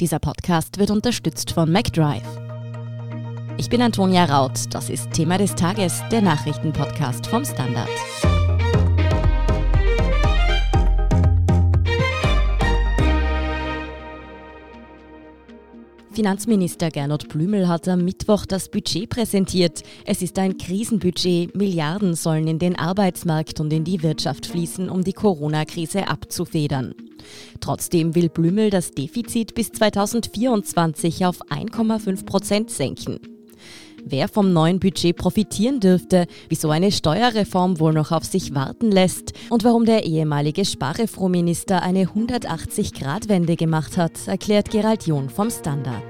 Dieser Podcast wird unterstützt von MacDrive. Ich bin Antonia Raut. Das ist Thema des Tages, der Nachrichtenpodcast vom Standard. Finanzminister Gernot Blümel hat am Mittwoch das Budget präsentiert. Es ist ein Krisenbudget. Milliarden sollen in den Arbeitsmarkt und in die Wirtschaft fließen, um die Corona-Krise abzufedern. Trotzdem will Blümel das Defizit bis 2024 auf 1,5 Prozent senken. Wer vom neuen Budget profitieren dürfte, wieso eine Steuerreform wohl noch auf sich warten lässt und warum der ehemalige Sparreformminister eine 180-Grad-Wende gemacht hat, erklärt Gerald John vom Standard.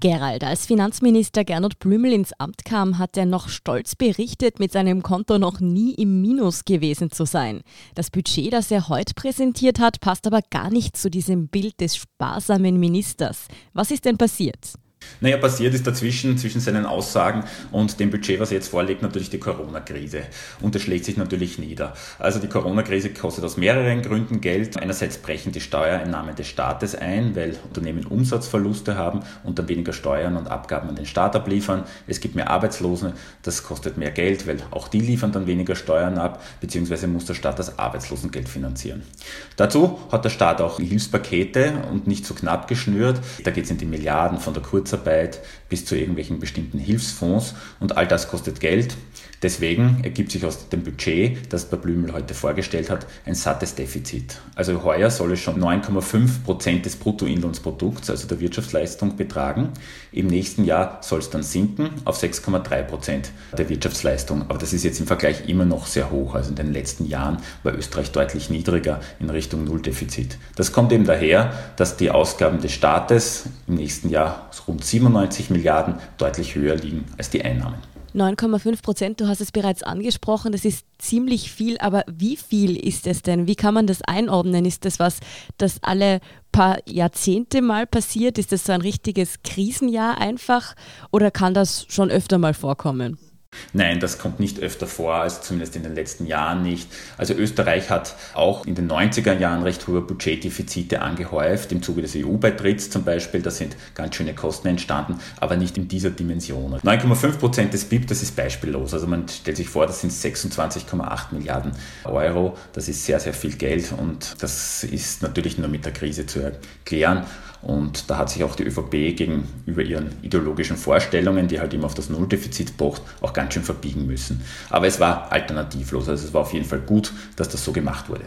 Gerald, als Finanzminister Gernot Blümel ins Amt kam, hat er noch stolz berichtet, mit seinem Konto noch nie im Minus gewesen zu sein. Das Budget, das er heute präsentiert hat, passt aber gar nicht zu diesem Bild des sparsamen Ministers. Was ist denn passiert? Naja, passiert ist dazwischen, zwischen seinen Aussagen und dem Budget, was er jetzt vorlegt, natürlich die Corona-Krise. Und das schlägt sich natürlich nieder. Also die Corona-Krise kostet aus mehreren Gründen Geld. Einerseits brechen die Steuereinnahmen des Staates ein, weil Unternehmen Umsatzverluste haben und dann weniger Steuern und Abgaben an den Staat abliefern. Es gibt mehr Arbeitslose, das kostet mehr Geld, weil auch die liefern dann weniger Steuern ab, beziehungsweise muss der Staat das Arbeitslosengeld finanzieren. Dazu hat der Staat auch Hilfspakete und nicht so knapp geschnürt. Da geht es in die Milliarden von der Kurzarbeit Kurzarbeit bis zu irgendwelchen bestimmten Hilfsfonds und all das kostet Geld. Deswegen ergibt sich aus dem Budget, das der Blümel heute vorgestellt hat, ein sattes Defizit. Also heuer soll es schon 9,5 Prozent des Bruttoinlandsprodukts, also der Wirtschaftsleistung, betragen. Im nächsten Jahr soll es dann sinken auf 6,3 Prozent der Wirtschaftsleistung. Aber das ist jetzt im Vergleich immer noch sehr hoch. Also in den letzten Jahren war Österreich deutlich niedriger in Richtung Nulldefizit. Das kommt eben daher, dass die Ausgaben des Staates im nächsten Jahr rund 97 Milliarden deutlich höher liegen als die Einnahmen. 9,5 Prozent, du hast es bereits angesprochen, das ist ziemlich viel, aber wie viel ist es denn? Wie kann man das einordnen? Ist das was, das alle paar Jahrzehnte mal passiert? Ist das so ein richtiges Krisenjahr einfach oder kann das schon öfter mal vorkommen? Nein, das kommt nicht öfter vor, also zumindest in den letzten Jahren nicht. Also Österreich hat auch in den 90er Jahren recht hohe Budgetdefizite angehäuft, im Zuge des EU-Beitritts zum Beispiel, da sind ganz schöne Kosten entstanden, aber nicht in dieser Dimension. 9,5 Prozent des BIP, das ist beispiellos. Also man stellt sich vor, das sind 26,8 Milliarden Euro, das ist sehr, sehr viel Geld und das ist natürlich nur mit der Krise zu erklären. Und da hat sich auch die ÖVP gegenüber ihren ideologischen Vorstellungen, die halt immer auf das Nulldefizit pocht, auch ganz schön verbiegen müssen. Aber es war alternativlos. Also es war auf jeden Fall gut, dass das so gemacht wurde.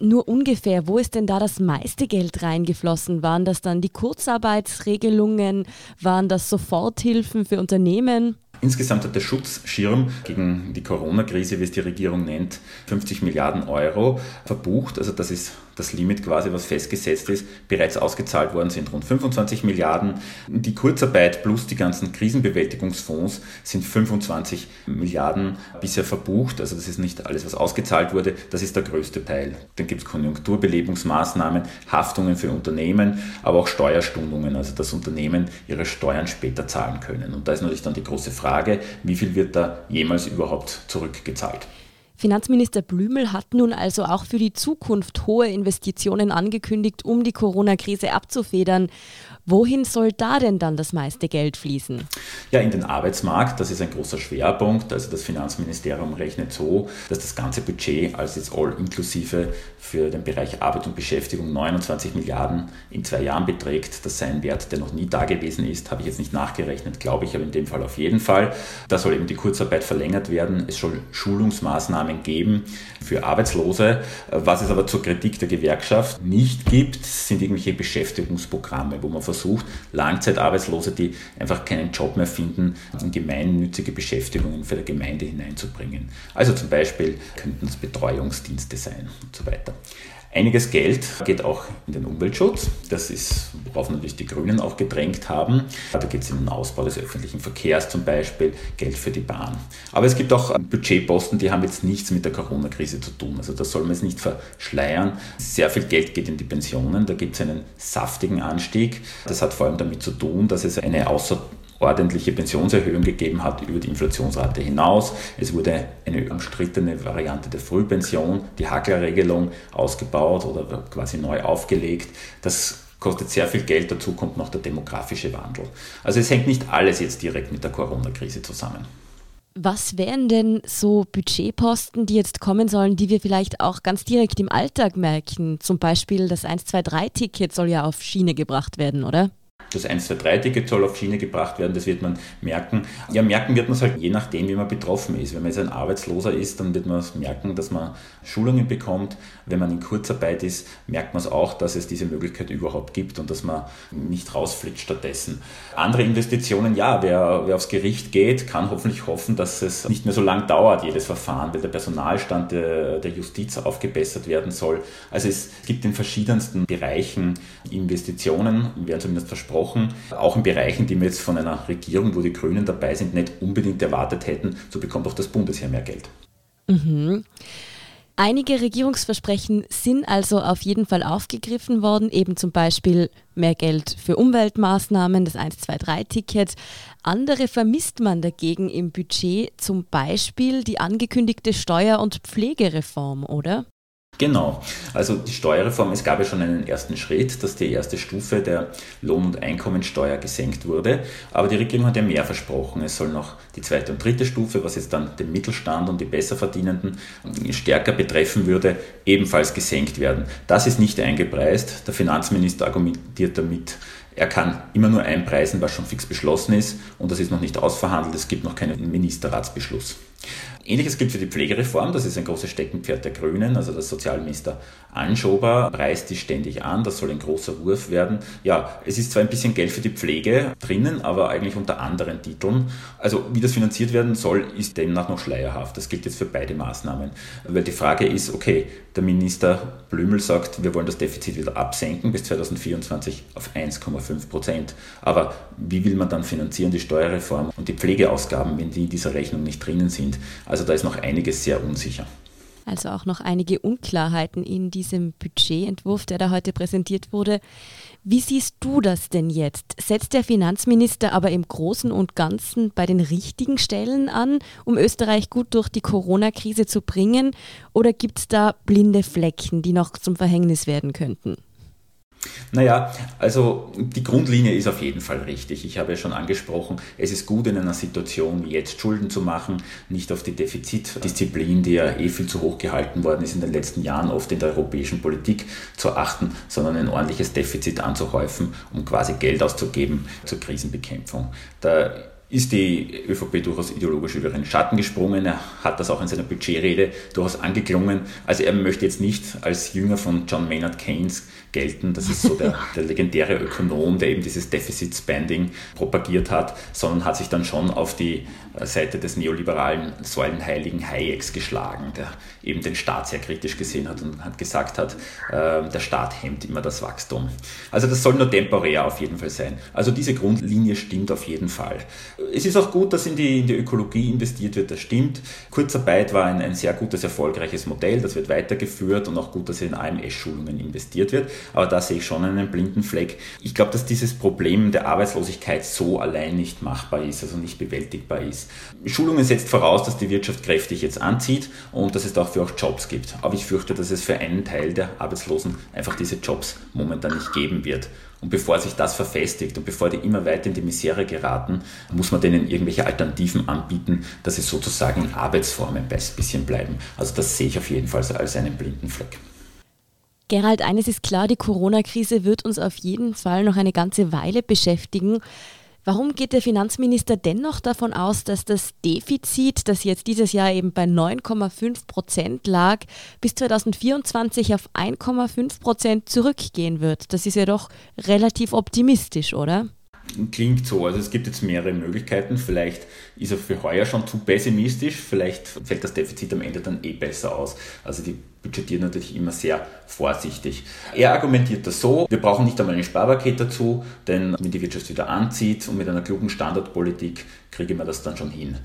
Nur ungefähr, wo ist denn da das meiste Geld reingeflossen? Waren das dann die Kurzarbeitsregelungen? Waren das Soforthilfen für Unternehmen? Insgesamt hat der Schutzschirm gegen die Corona-Krise, wie es die Regierung nennt, 50 Milliarden Euro verbucht. Also das ist das Limit quasi, was festgesetzt ist. Bereits ausgezahlt worden sind rund 25 Milliarden. Die Kurzarbeit plus die ganzen Krisenbewältigungsfonds sind 25 Milliarden bisher verbucht. Also das ist nicht alles, was ausgezahlt wurde. Das ist der größte Teil. Dann gibt es Konjunkturbelebungsmaßnahmen, Haftungen für Unternehmen, aber auch Steuerstundungen, also dass Unternehmen ihre Steuern später zahlen können. Und da ist natürlich dann die große Frage, wie viel wird da jemals überhaupt zurückgezahlt? Finanzminister Blümel hat nun also auch für die Zukunft hohe Investitionen angekündigt, um die Corona-Krise abzufedern. Wohin soll da denn dann das meiste Geld fließen? Ja, in den Arbeitsmarkt, das ist ein großer Schwerpunkt. Also das Finanzministerium rechnet so, dass das ganze Budget als jetzt all inklusive für den Bereich Arbeit und Beschäftigung 29 Milliarden in zwei Jahren beträgt. Das sei ein Wert, der noch nie da gewesen ist, habe ich jetzt nicht nachgerechnet, glaube ich, aber in dem Fall auf jeden Fall. Da soll eben die Kurzarbeit verlängert werden. Es soll Schulungsmaßnahmen geben für Arbeitslose. Was es aber zur Kritik der Gewerkschaft nicht gibt, sind irgendwelche Beschäftigungsprogramme, wo man versucht, versucht, Langzeitarbeitslose, die einfach keinen Job mehr finden, in gemeinnützige Beschäftigungen für die Gemeinde hineinzubringen. Also zum Beispiel könnten es Betreuungsdienste sein und so weiter. Einiges Geld geht auch in den Umweltschutz. Das ist, worauf natürlich die Grünen auch gedrängt haben. Da geht es um den Ausbau des öffentlichen Verkehrs zum Beispiel, Geld für die Bahn. Aber es gibt auch Budgetposten, die haben jetzt nichts mit der Corona-Krise zu tun. Also das soll man jetzt nicht verschleiern. Sehr viel Geld geht in die Pensionen. Da gibt es einen saftigen Anstieg. Das hat vor allem damit zu tun, dass es eine außer ordentliche Pensionserhöhung gegeben hat über die Inflationsrate hinaus. Es wurde eine umstrittene Variante der Frühpension, die Hackler-Regelung, ausgebaut oder quasi neu aufgelegt. Das kostet sehr viel Geld, dazu kommt noch der demografische Wandel. Also es hängt nicht alles jetzt direkt mit der Corona-Krise zusammen. Was wären denn so Budgetposten, die jetzt kommen sollen, die wir vielleicht auch ganz direkt im Alltag merken? Zum Beispiel das 123-Ticket soll ja auf Schiene gebracht werden, oder? Das 123-Ticket soll auf Schiene gebracht werden, das wird man merken. Ja, merken wird man es halt je nachdem, wie man betroffen ist. Wenn man jetzt ein Arbeitsloser ist, dann wird man es merken, dass man Schulungen bekommt. Wenn man in Kurzarbeit ist, merkt man es auch, dass es diese Möglichkeit überhaupt gibt und dass man nicht rausfliegt stattdessen. Andere Investitionen, ja, wer, wer aufs Gericht geht, kann hoffentlich hoffen, dass es nicht mehr so lang dauert, jedes Verfahren, weil der Personalstand der, der Justiz aufgebessert werden soll. Also es gibt in verschiedensten Bereichen Investitionen, werden zumindest versprochen gesprochen, auch in Bereichen, die wir jetzt von einer Regierung, wo die Grünen dabei sind, nicht unbedingt erwartet hätten. So bekommt auch das Bundesheer mehr Geld. Mhm. Einige Regierungsversprechen sind also auf jeden Fall aufgegriffen worden, eben zum Beispiel mehr Geld für Umweltmaßnahmen, das 123-Ticket. Andere vermisst man dagegen im Budget, zum Beispiel die angekündigte Steuer- und Pflegereform, oder? Genau. Also die Steuerreform, es gab ja schon einen ersten Schritt, dass die erste Stufe der Lohn- und Einkommensteuer gesenkt wurde. Aber die Regierung hat ja mehr versprochen. Es soll noch die zweite und dritte Stufe, was jetzt dann den Mittelstand und die Besserverdienenden stärker betreffen würde, ebenfalls gesenkt werden. Das ist nicht eingepreist. Der Finanzminister argumentiert damit, er kann immer nur einpreisen, was schon fix beschlossen ist und das ist noch nicht ausverhandelt. Es gibt noch keinen Ministerratsbeschluss. Ähnliches gilt für die Pflegereform, das ist ein großes Steckenpferd der Grünen, also der Sozialminister Anschober preist die ständig an, das soll ein großer Wurf werden. Ja, es ist zwar ein bisschen Geld für die Pflege drinnen, aber eigentlich unter anderen Titeln. Also wie das finanziert werden soll, ist demnach noch schleierhaft. Das gilt jetzt für beide Maßnahmen. Weil die Frage ist, okay, der Minister Blümel sagt, wir wollen das Defizit wieder absenken bis 2024 auf 1,5 Prozent. Aber wie will man dann finanzieren die Steuerreform und die Pflegeausgaben, wenn die in dieser Rechnung nicht drinnen sind? Da ist noch einiges sehr unsicher. Also auch noch einige Unklarheiten in diesem Budgetentwurf, der da heute präsentiert wurde. Wie siehst du das denn jetzt? Setzt der Finanzminister aber im Großen und Ganzen bei den richtigen Stellen an, um Österreich gut durch die Corona-Krise zu bringen? Oder gibt es da blinde Flecken, die noch zum Verhängnis werden könnten? Naja, also die Grundlinie ist auf jeden Fall richtig. Ich habe ja schon angesprochen, es ist gut in einer Situation wie jetzt Schulden zu machen, nicht auf die Defizitdisziplin, die ja eh viel zu hoch gehalten worden ist in den letzten Jahren, oft in der europäischen Politik zu achten, sondern ein ordentliches Defizit anzuhäufen, um quasi Geld auszugeben zur Krisenbekämpfung. Da ist die ÖVP durchaus ideologisch über ihren Schatten gesprungen. Er hat das auch in seiner Budgetrede durchaus angeklungen. Also er möchte jetzt nicht als Jünger von John Maynard Keynes gelten. Das ist so der, der legendäre Ökonom, der eben dieses Deficit Spending propagiert hat, sondern hat sich dann schon auf die Seite des neoliberalen Säulenheiligen Hayeks geschlagen, der eben den Staat sehr kritisch gesehen hat und hat gesagt hat, äh, der Staat hemmt immer das Wachstum. Also das soll nur temporär auf jeden Fall sein. Also diese Grundlinie stimmt auf jeden Fall. Es ist auch gut, dass in die, in die Ökologie investiert wird, das stimmt. Kurzarbeit war ein, ein sehr gutes, erfolgreiches Modell, das wird weitergeführt und auch gut, dass in AMS-Schulungen investiert wird aber da sehe ich schon einen blinden Fleck. Ich glaube, dass dieses Problem der Arbeitslosigkeit so allein nicht machbar ist, also nicht bewältigbar ist. Schulungen setzt voraus, dass die Wirtschaft kräftig jetzt anzieht und dass es dafür auch Jobs gibt. Aber ich fürchte, dass es für einen Teil der Arbeitslosen einfach diese Jobs momentan nicht geben wird. Und bevor sich das verfestigt und bevor die immer weiter in die Misere geraten, muss man denen irgendwelche Alternativen anbieten, dass sie sozusagen in Arbeitsformen ein bisschen bleiben. Also das sehe ich auf jeden Fall als einen blinden Fleck. Gerald, eines ist klar, die Corona-Krise wird uns auf jeden Fall noch eine ganze Weile beschäftigen. Warum geht der Finanzminister dennoch davon aus, dass das Defizit, das jetzt dieses Jahr eben bei 9,5 Prozent lag, bis 2024 auf 1,5 Prozent zurückgehen wird? Das ist ja doch relativ optimistisch, oder? Klingt so. Also es gibt jetzt mehrere Möglichkeiten. Vielleicht ist er für heuer schon zu pessimistisch. Vielleicht fällt das Defizit am Ende dann eh besser aus. Also die budgetiert natürlich immer sehr vorsichtig. Er argumentiert das so, wir brauchen nicht einmal ein Sparpaket dazu, denn wenn die Wirtschaft wieder anzieht und mit einer klugen Standardpolitik kriege man das dann schon hin.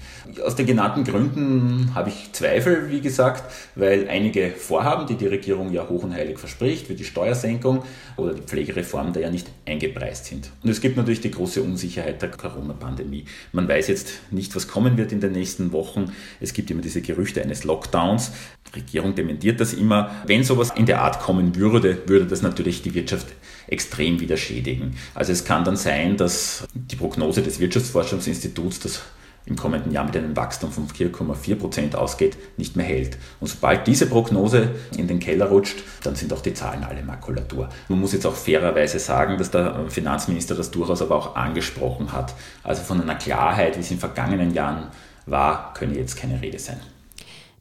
Aus den genannten Gründen habe ich Zweifel, wie gesagt, weil einige Vorhaben, die die Regierung ja hoch und heilig verspricht, wie die Steuersenkung oder die Pflegereform, da ja nicht eingepreist sind. Und es gibt natürlich die große Unsicherheit der Corona-Pandemie. Man weiß jetzt nicht, was kommen wird in den nächsten Wochen. Es gibt immer diese Gerüchte eines Lockdowns. Die Regierung dementiert das das immer, wenn sowas in der Art kommen würde, würde das natürlich die Wirtschaft extrem wieder schädigen. Also es kann dann sein, dass die Prognose des Wirtschaftsforschungsinstituts, das im kommenden Jahr mit einem Wachstum von 4,4 Prozent ausgeht, nicht mehr hält. Und sobald diese Prognose in den Keller rutscht, dann sind auch die Zahlen alle Makulatur. Man muss jetzt auch fairerweise sagen, dass der Finanzminister das durchaus aber auch angesprochen hat. Also von einer Klarheit, wie es in vergangenen Jahren war, könne jetzt keine Rede sein.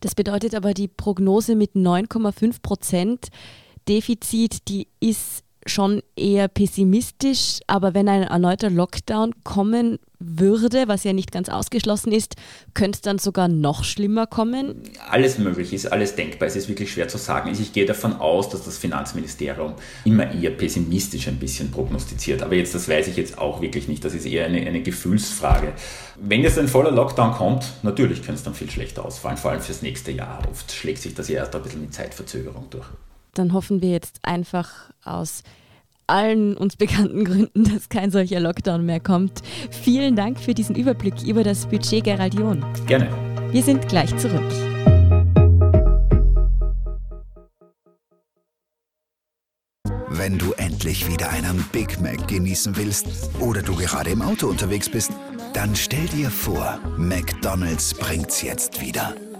Das bedeutet aber, die Prognose mit 9,5 Prozent Defizit, die ist schon eher pessimistisch, aber wenn ein erneuter Lockdown kommen würde, was ja nicht ganz ausgeschlossen ist, könnte es dann sogar noch schlimmer kommen? Alles möglich ist, alles denkbar. Es ist wirklich schwer zu sagen. Ich gehe davon aus, dass das Finanzministerium immer eher pessimistisch ein bisschen prognostiziert. Aber jetzt, das weiß ich jetzt auch wirklich nicht. Das ist eher eine, eine Gefühlsfrage. Wenn jetzt ein voller Lockdown kommt, natürlich könnte es dann viel schlechter ausfallen, vor allem fürs nächste Jahr. Oft schlägt sich das ja erst ein bisschen mit Zeitverzögerung durch. Dann hoffen wir jetzt einfach aus allen uns bekannten Gründen, dass kein solcher Lockdown mehr kommt. Vielen Dank für diesen Überblick über das Budget Gerald John. Gerne. Wir sind gleich zurück. Wenn du endlich wieder einen Big Mac genießen willst oder du gerade im Auto unterwegs bist, dann stell dir vor, McDonald's bringt's jetzt wieder.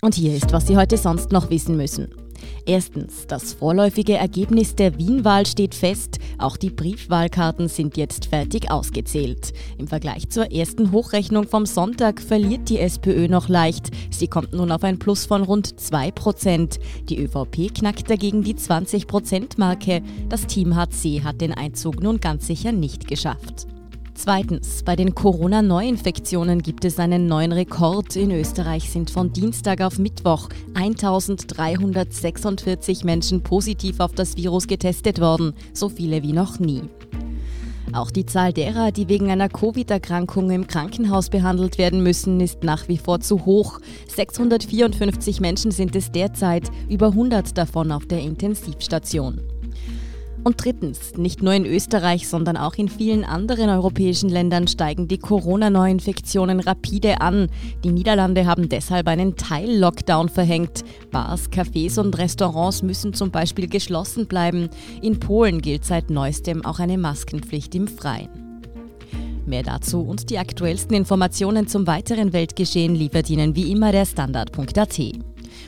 Und hier ist, was Sie heute sonst noch wissen müssen. Erstens, das vorläufige Ergebnis der Wien-Wahl steht fest. Auch die Briefwahlkarten sind jetzt fertig ausgezählt. Im Vergleich zur ersten Hochrechnung vom Sonntag verliert die SPÖ noch leicht. Sie kommt nun auf ein Plus von rund 2 Prozent. Die ÖVP knackt dagegen die 20-Prozent-Marke. Das Team HC hat den Einzug nun ganz sicher nicht geschafft. Zweitens, bei den Corona-Neuinfektionen gibt es einen neuen Rekord. In Österreich sind von Dienstag auf Mittwoch 1346 Menschen positiv auf das Virus getestet worden, so viele wie noch nie. Auch die Zahl derer, die wegen einer Covid-Erkrankung im Krankenhaus behandelt werden müssen, ist nach wie vor zu hoch. 654 Menschen sind es derzeit, über 100 davon auf der Intensivstation. Und drittens, nicht nur in Österreich, sondern auch in vielen anderen europäischen Ländern steigen die Corona-Neuinfektionen rapide an. Die Niederlande haben deshalb einen Teil-Lockdown verhängt. Bars, Cafés und Restaurants müssen zum Beispiel geschlossen bleiben. In Polen gilt seit neuestem auch eine Maskenpflicht im Freien. Mehr dazu und die aktuellsten Informationen zum weiteren Weltgeschehen liefert Ihnen wie immer der Standard.at.